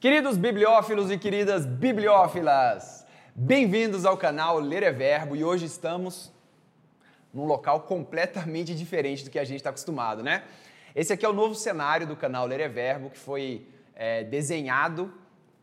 Queridos bibliófilos e queridas bibliófilas, bem-vindos ao canal Ler é Verbo e hoje estamos num local completamente diferente do que a gente está acostumado, né? Esse aqui é o novo cenário do canal Ler é Verbo que foi é, desenhado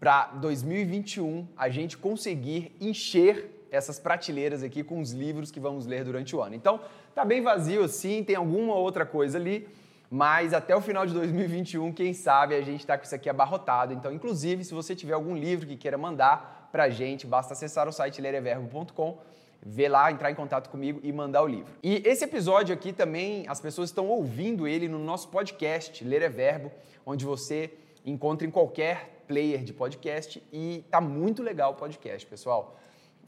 para 2021 a gente conseguir encher essas prateleiras aqui com os livros que vamos ler durante o ano. Então, tá bem vazio assim, tem alguma outra coisa ali mas até o final de 2021, quem sabe a gente está com isso aqui abarrotado. Então, inclusive, se você tiver algum livro que queira mandar para a gente, basta acessar o site lereverbo.com, ver lá, entrar em contato comigo e mandar o livro. E esse episódio aqui também, as pessoas estão ouvindo ele no nosso podcast, Ler é Verbo, onde você encontra em qualquer player de podcast e tá muito legal o podcast, pessoal.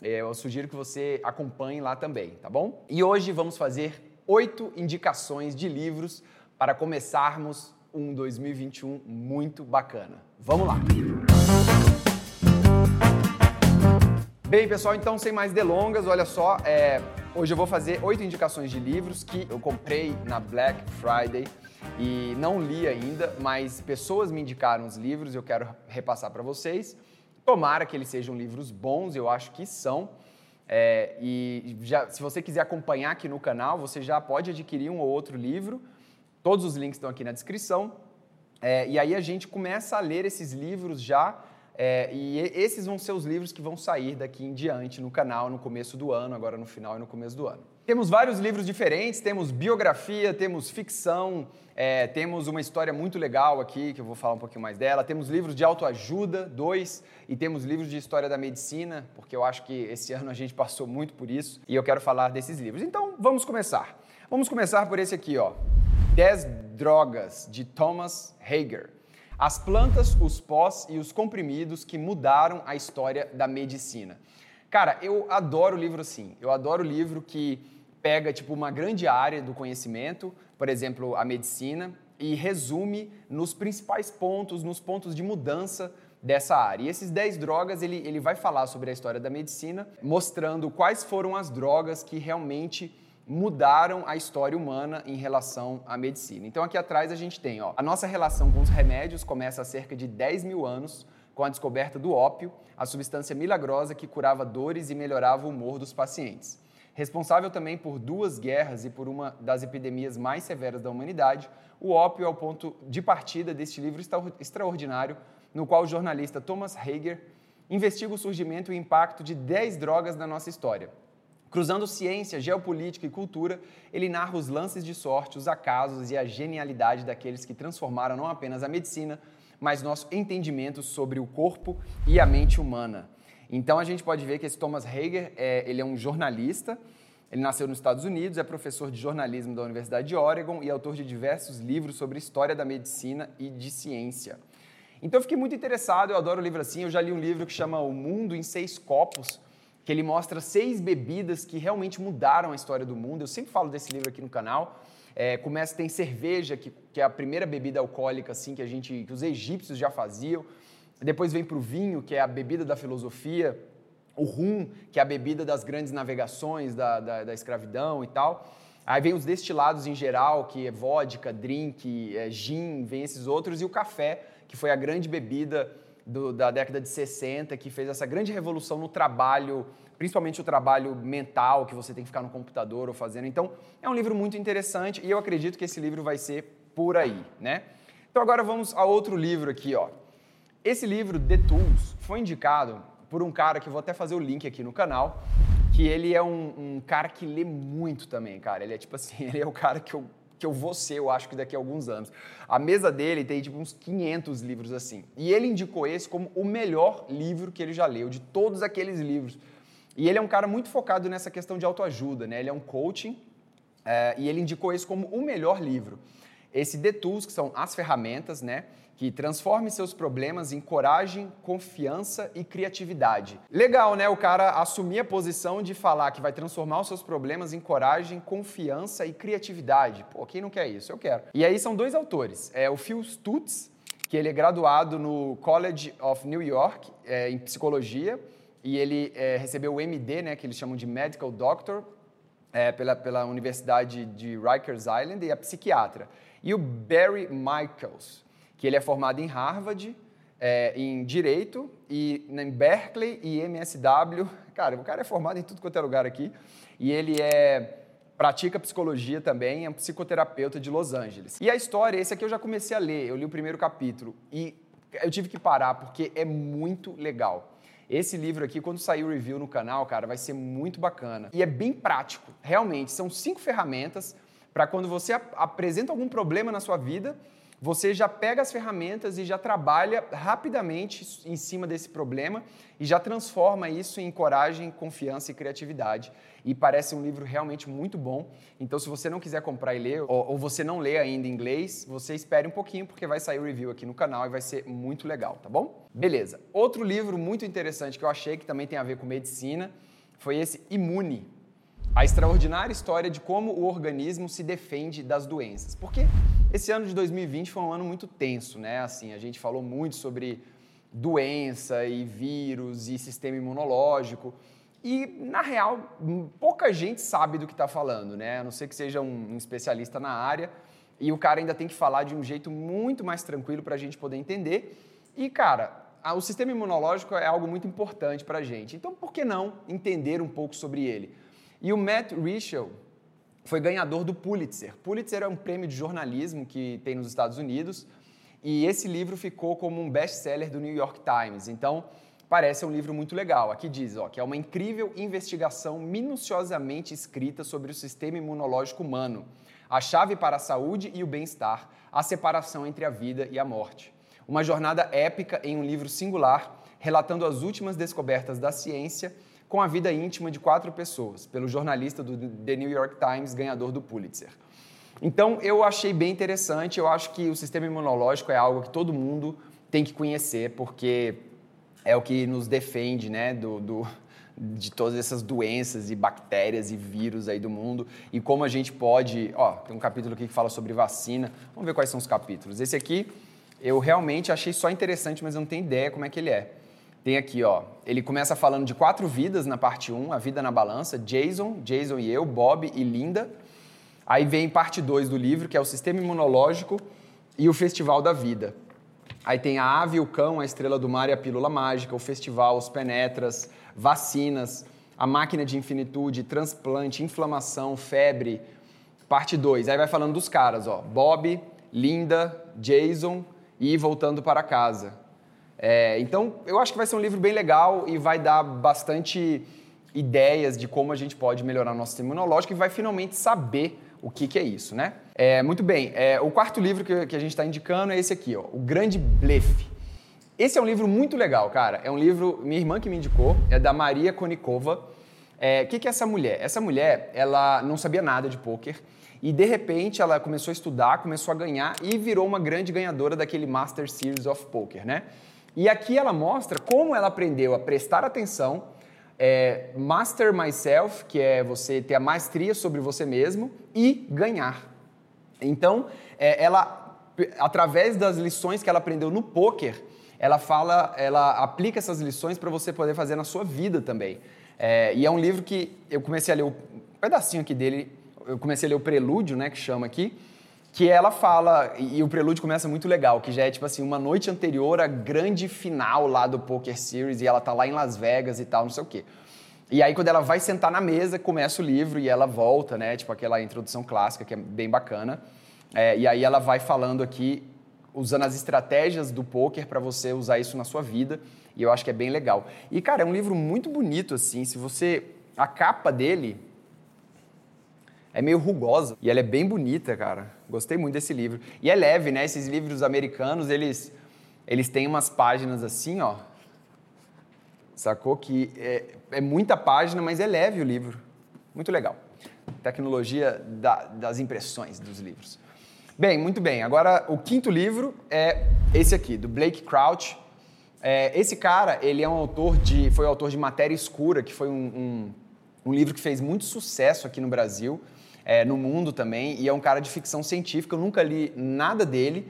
É, eu sugiro que você acompanhe lá também, tá bom? E hoje vamos fazer oito indicações de livros para começarmos um 2021 muito bacana. Vamos lá! Bem, pessoal, então sem mais delongas, olha só, é, hoje eu vou fazer oito indicações de livros que eu comprei na Black Friday e não li ainda, mas pessoas me indicaram os livros e eu quero repassar para vocês. Tomara que eles sejam livros bons, eu acho que são. É, e já, se você quiser acompanhar aqui no canal, você já pode adquirir um ou outro livro Todos os links estão aqui na descrição. É, e aí a gente começa a ler esses livros já, é, e esses vão ser os livros que vão sair daqui em diante no canal, no começo do ano, agora no final e no começo do ano. Temos vários livros diferentes, temos biografia, temos ficção, é, temos uma história muito legal aqui, que eu vou falar um pouquinho mais dela, temos livros de autoajuda, dois, e temos livros de história da medicina, porque eu acho que esse ano a gente passou muito por isso, e eu quero falar desses livros. Então, vamos começar. Vamos começar por esse aqui, ó. 10 drogas de Thomas Hager. As plantas, os pós e os comprimidos que mudaram a história da medicina. Cara, eu adoro livro assim. Eu adoro livro que pega tipo uma grande área do conhecimento, por exemplo, a medicina, e resume nos principais pontos, nos pontos de mudança dessa área. E esses 10 drogas, ele, ele vai falar sobre a história da medicina, mostrando quais foram as drogas que realmente mudaram a história humana em relação à medicina. Então aqui atrás a gente tem, ó, a nossa relação com os remédios começa há cerca de 10 mil anos com a descoberta do ópio, a substância milagrosa que curava dores e melhorava o humor dos pacientes. Responsável também por duas guerras e por uma das epidemias mais severas da humanidade, o ópio é o ponto de partida deste livro extraordinário, no qual o jornalista Thomas Hager investiga o surgimento e o impacto de 10 drogas na nossa história, Cruzando ciência, geopolítica e cultura, ele narra os lances de sorte, os acasos e a genialidade daqueles que transformaram não apenas a medicina, mas nosso entendimento sobre o corpo e a mente humana. Então a gente pode ver que esse Thomas Hager, é, ele é um jornalista, ele nasceu nos Estados Unidos, é professor de jornalismo da Universidade de Oregon e autor de diversos livros sobre história da medicina e de ciência. Então eu fiquei muito interessado, eu adoro livro assim, eu já li um livro que chama O Mundo em Seis Copos, que ele mostra seis bebidas que realmente mudaram a história do mundo. Eu sempre falo desse livro aqui no canal. É, começa tem cerveja, que, que, é a primeira bebida alcoólica assim que a gente, que os egípcios já faziam. Depois vem para o vinho, que é a bebida da filosofia. O rum, que é a bebida das grandes navegações, da, da, da escravidão e tal. Aí vem os destilados em geral, que é vodka, drink, é, gin, vem esses outros. E o café, que foi a grande bebida do, da década de 60, que fez essa grande revolução no trabalho, principalmente o trabalho mental que você tem que ficar no computador ou fazendo. Então, é um livro muito interessante e eu acredito que esse livro vai ser por aí, né? Então agora vamos a outro livro aqui, ó. Esse livro, The Tools, foi indicado por um cara que eu vou até fazer o link aqui no canal, que ele é um, um cara que lê muito também, cara. Ele é tipo assim, ele é o cara que eu que eu vou ser, eu acho que daqui a alguns anos. A mesa dele tem tipo uns 500 livros assim. E ele indicou esse como o melhor livro que ele já leu, de todos aqueles livros. E ele é um cara muito focado nessa questão de autoajuda, né? Ele é um coaching é, e ele indicou esse como o melhor livro. Esse The Tools, que são as ferramentas, né? que transforme seus problemas em coragem, confiança e criatividade. Legal, né? O cara assumir a posição de falar que vai transformar os seus problemas em coragem, confiança e criatividade. Pô, quem não quer isso? Eu quero. E aí são dois autores. É o Phil Stutz, que ele é graduado no College of New York é, em psicologia e ele é, recebeu o MD, né, que eles chamam de Medical Doctor, é, pela, pela Universidade de Rikers Island e é psiquiatra. E o Barry Michaels, que ele é formado em Harvard, é, em Direito e em Berkeley e MSW. Cara, o cara é formado em tudo quanto é lugar aqui. E ele é pratica psicologia também, é um psicoterapeuta de Los Angeles. E a história, esse aqui eu já comecei a ler, eu li o primeiro capítulo e eu tive que parar porque é muito legal. Esse livro aqui, quando sair o review no canal, cara, vai ser muito bacana. E é bem prático. Realmente, são cinco ferramentas para quando você ap apresenta algum problema na sua vida, você já pega as ferramentas e já trabalha rapidamente em cima desse problema e já transforma isso em coragem, confiança e criatividade. E parece um livro realmente muito bom. Então, se você não quiser comprar e ler, ou, ou você não lê ainda em inglês, você espere um pouquinho, porque vai sair o review aqui no canal e vai ser muito legal, tá bom? Beleza. Outro livro muito interessante que eu achei que também tem a ver com medicina foi esse Imune, a extraordinária história de como o organismo se defende das doenças. Porque esse ano de 2020 foi um ano muito tenso, né? Assim, a gente falou muito sobre doença e vírus e sistema imunológico. E, na real, pouca gente sabe do que está falando, né? A não ser que seja um especialista na área. E o cara ainda tem que falar de um jeito muito mais tranquilo para a gente poder entender. E, cara, o sistema imunológico é algo muito importante para a gente. Então, por que não entender um pouco sobre ele? E o Matt Richel foi ganhador do Pulitzer. Pulitzer é um prêmio de jornalismo que tem nos Estados Unidos e esse livro ficou como um best-seller do New York Times. Então, parece um livro muito legal. Aqui diz ó, que é uma incrível investigação minuciosamente escrita sobre o sistema imunológico humano, a chave para a saúde e o bem-estar, a separação entre a vida e a morte. Uma jornada épica em um livro singular, relatando as últimas descobertas da ciência com a vida íntima de quatro pessoas, pelo jornalista do The New York Times, ganhador do Pulitzer. Então, eu achei bem interessante, eu acho que o sistema imunológico é algo que todo mundo tem que conhecer, porque é o que nos defende né, do, do de todas essas doenças e bactérias e vírus aí do mundo e como a gente pode, ó, tem um capítulo aqui que fala sobre vacina. Vamos ver quais são os capítulos. Esse aqui eu realmente achei só interessante, mas eu não tenho ideia como é que ele é. Tem aqui, ó, ele começa falando de quatro vidas na parte 1, a vida na balança, Jason, Jason e eu, Bob e Linda. Aí vem parte 2 do livro, que é o sistema imunológico e o festival da vida. Aí tem a ave, o cão, a estrela do mar e a pílula mágica, o festival, os penetras, vacinas, a máquina de infinitude, transplante, inflamação, febre. Parte 2. Aí vai falando dos caras, ó, Bob, Linda, Jason e voltando para casa. É, então, eu acho que vai ser um livro bem legal e vai dar bastante ideias de como a gente pode melhorar nosso sistema imunológico e vai finalmente saber o que, que é isso, né? É, muito bem, é, o quarto livro que, que a gente está indicando é esse aqui, ó, O Grande Blefe. Esse é um livro muito legal, cara. É um livro, minha irmã que me indicou, é da Maria Konikova. É, o que, que é essa mulher? Essa mulher, ela não sabia nada de pôquer e de repente ela começou a estudar, começou a ganhar e virou uma grande ganhadora daquele Master Series of Poker, né? E aqui ela mostra como ela aprendeu a prestar atenção, é, master myself, que é você ter a maestria sobre você mesmo, e ganhar. Então, é, ela, através das lições que ela aprendeu no poker, ela fala, ela aplica essas lições para você poder fazer na sua vida também. É, e é um livro que eu comecei a ler um pedacinho aqui dele, eu comecei a ler o prelúdio, né, que chama aqui, que ela fala, e o prelúdio começa muito legal, que já é tipo assim, uma noite anterior à grande final lá do Poker Series, e ela tá lá em Las Vegas e tal, não sei o quê. E aí quando ela vai sentar na mesa, começa o livro e ela volta, né, tipo aquela introdução clássica que é bem bacana. É, e aí ela vai falando aqui, usando as estratégias do poker para você usar isso na sua vida, e eu acho que é bem legal. E cara, é um livro muito bonito assim, se você a capa dele é meio rugosa e ela é bem bonita, cara. Gostei muito desse livro. E é leve, né? Esses livros americanos, eles, eles têm umas páginas assim, ó. Sacou? Que é, é muita página, mas é leve o livro. Muito legal. Tecnologia da, das impressões dos livros. Bem, muito bem. Agora, o quinto livro é esse aqui, do Blake Crouch. É, esse cara, ele é um autor de, foi autor de Matéria Escura, que foi um, um, um livro que fez muito sucesso aqui no Brasil é, no mundo também, e é um cara de ficção científica, eu nunca li nada dele,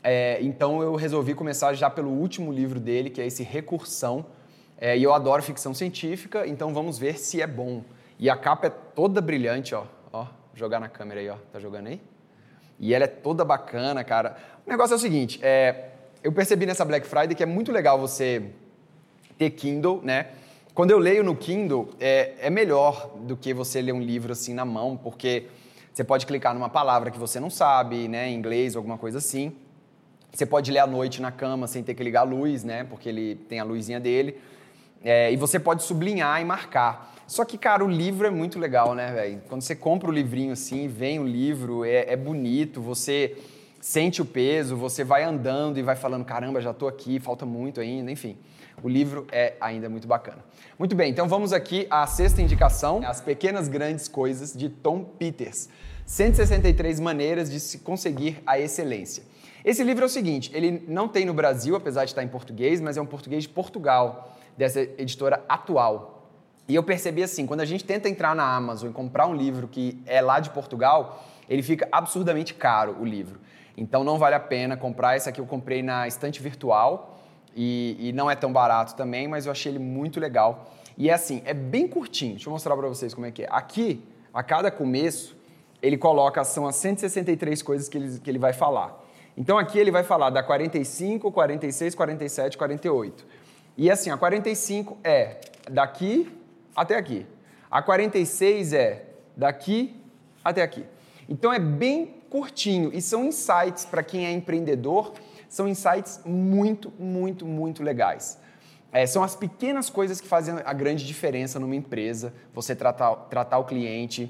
é, então eu resolvi começar já pelo último livro dele, que é esse Recursão, é, e eu adoro ficção científica, então vamos ver se é bom. E a capa é toda brilhante, ó, ó, jogar na câmera aí, ó, tá jogando aí? E ela é toda bacana, cara. O negócio é o seguinte, é, eu percebi nessa Black Friday que é muito legal você ter Kindle, né? Quando eu leio no Kindle, é, é melhor do que você ler um livro assim na mão, porque você pode clicar numa palavra que você não sabe, né, em inglês ou alguma coisa assim. Você pode ler à noite na cama sem ter que ligar a luz, né, porque ele tem a luzinha dele. É, e você pode sublinhar e marcar. Só que, cara, o livro é muito legal, né, velho? Quando você compra o livrinho assim, vem o livro, é, é bonito, você sente o peso, você vai andando e vai falando, caramba, já estou aqui, falta muito ainda, enfim. O livro é ainda muito bacana. Muito bem, então vamos aqui à sexta indicação, As Pequenas Grandes Coisas, de Tom Peters. 163 maneiras de se conseguir a excelência. Esse livro é o seguinte, ele não tem no Brasil, apesar de estar em português, mas é um português de Portugal, dessa editora atual. E eu percebi assim, quando a gente tenta entrar na Amazon e comprar um livro que é lá de Portugal, ele fica absurdamente caro o livro. Então não vale a pena comprar. Esse aqui eu comprei na estante virtual e, e não é tão barato também, mas eu achei ele muito legal. E é assim, é bem curtinho. Deixa eu mostrar para vocês como é que é. Aqui, a cada começo, ele coloca, são as 163 coisas que ele, que ele vai falar. Então aqui ele vai falar da 45, 46, 47, 48. E assim, a 45 é daqui até aqui. A 46 é daqui até aqui. Então é bem curtinho e são insights para quem é empreendedor, são insights muito, muito, muito legais. É, são as pequenas coisas que fazem a grande diferença numa empresa. Você tratar, tratar o cliente,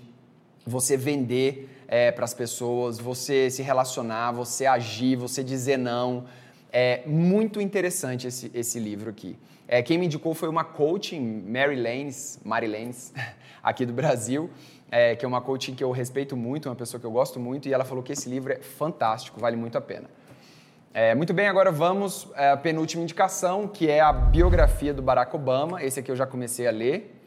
você vender é, para as pessoas, você se relacionar, você agir, você dizer não. É muito interessante esse, esse livro aqui. É, quem me indicou foi uma coaching, Mary Lanes, Mary Lanes, aqui do Brasil, é, que é uma coaching que eu respeito muito, uma pessoa que eu gosto muito, e ela falou que esse livro é fantástico, vale muito a pena. É, muito bem, agora vamos à é, penúltima indicação, que é a biografia do Barack Obama. Esse aqui eu já comecei a ler.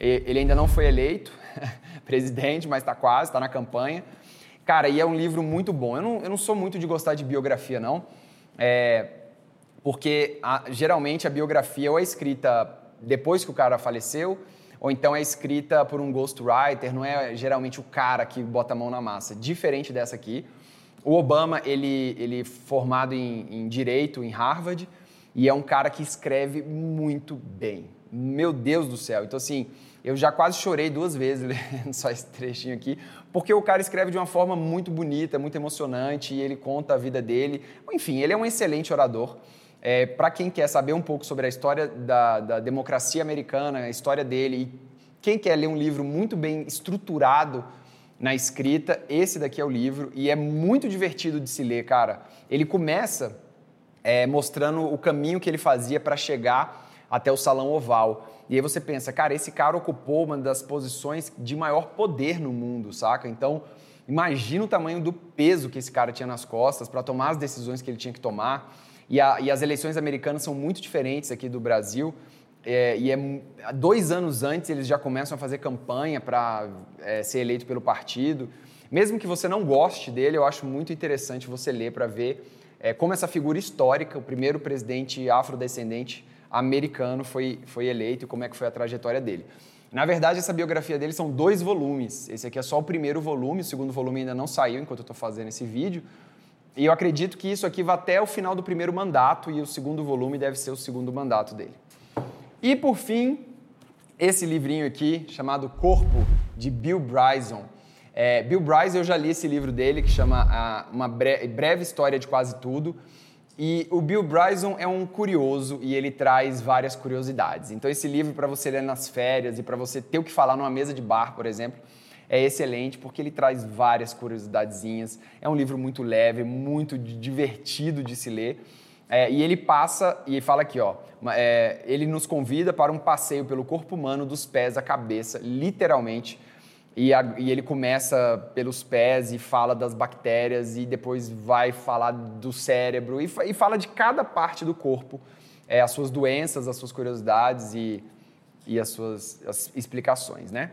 Ele ainda não foi eleito presidente, mas está quase, está na campanha. Cara, e é um livro muito bom. Eu não, eu não sou muito de gostar de biografia, não. É, porque a, geralmente a biografia ou é escrita depois que o cara faleceu, ou então é escrita por um ghostwriter, não é geralmente o cara que bota a mão na massa. Diferente dessa aqui. O Obama, ele, ele é formado em, em Direito em Harvard e é um cara que escreve muito bem. Meu Deus do céu. Então, assim, eu já quase chorei duas vezes lendo só esse trechinho aqui, porque o cara escreve de uma forma muito bonita, muito emocionante, e ele conta a vida dele. Enfim, ele é um excelente orador. É, Para quem quer saber um pouco sobre a história da, da democracia americana, a história dele, e quem quer ler um livro muito bem estruturado na escrita. Esse daqui é o livro e é muito divertido de se ler, cara. Ele começa é, mostrando o caminho que ele fazia para chegar até o salão oval. E aí você pensa, cara, esse cara ocupou uma das posições de maior poder no mundo, saca? Então, imagina o tamanho do peso que esse cara tinha nas costas para tomar as decisões que ele tinha que tomar. E, a, e as eleições americanas são muito diferentes aqui do Brasil. É, e é, dois anos antes eles já começam a fazer campanha para é, ser eleito pelo partido. Mesmo que você não goste dele, eu acho muito interessante você ler para ver é, como essa figura histórica, o primeiro presidente afrodescendente americano foi, foi eleito e como é que foi a trajetória dele. Na verdade, essa biografia dele são dois volumes. Esse aqui é só o primeiro volume, o segundo volume ainda não saiu enquanto eu estou fazendo esse vídeo. E eu acredito que isso aqui vai até o final do primeiro mandato e o segundo volume deve ser o segundo mandato dele. E por fim, esse livrinho aqui, chamado Corpo, de Bill Bryson. É, Bill Bryson, eu já li esse livro dele, que chama a, Uma Breve História de Quase Tudo. E o Bill Bryson é um curioso e ele traz várias curiosidades. Então, esse livro, para você ler nas férias e para você ter o que falar numa mesa de bar, por exemplo, é excelente porque ele traz várias curiosidadezinhas. É um livro muito leve, muito divertido de se ler. É, e ele passa e fala aqui, ó, é, ele nos convida para um passeio pelo corpo humano dos pés à cabeça, literalmente. E, a, e, ele começa pelos pés e fala das bactérias e depois vai falar do cérebro e, e fala de cada parte do corpo, é, as suas doenças, as suas curiosidades e, e as suas as explicações, né?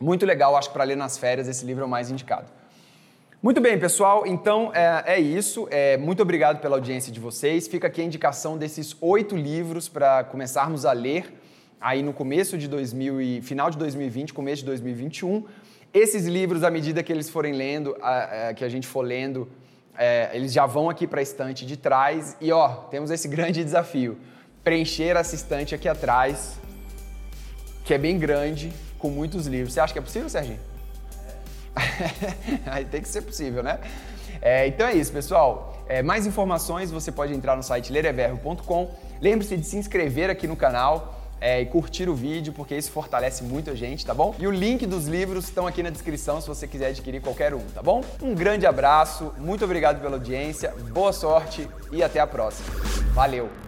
Muito legal, acho que para ler nas férias esse livro é o mais indicado. Muito bem, pessoal. Então é, é isso. É, muito obrigado pela audiência de vocês. Fica aqui a indicação desses oito livros para começarmos a ler aí no começo de 2000 e final de 2020, começo de 2021. Esses livros, à medida que eles forem lendo, a, a, que a gente for lendo é, eles já vão aqui para a estante de trás e ó, temos esse grande desafio: preencher essa estante aqui atrás, que é bem grande, com muitos livros. Você acha que é possível, Serginho? Aí tem que ser possível, né? É, então é isso, pessoal. É, mais informações você pode entrar no site lereverbo.com. Lembre-se de se inscrever aqui no canal. É, e curtir o vídeo, porque isso fortalece muito a gente, tá bom? E o link dos livros estão aqui na descrição se você quiser adquirir qualquer um, tá bom? Um grande abraço, muito obrigado pela audiência, boa sorte e até a próxima. Valeu!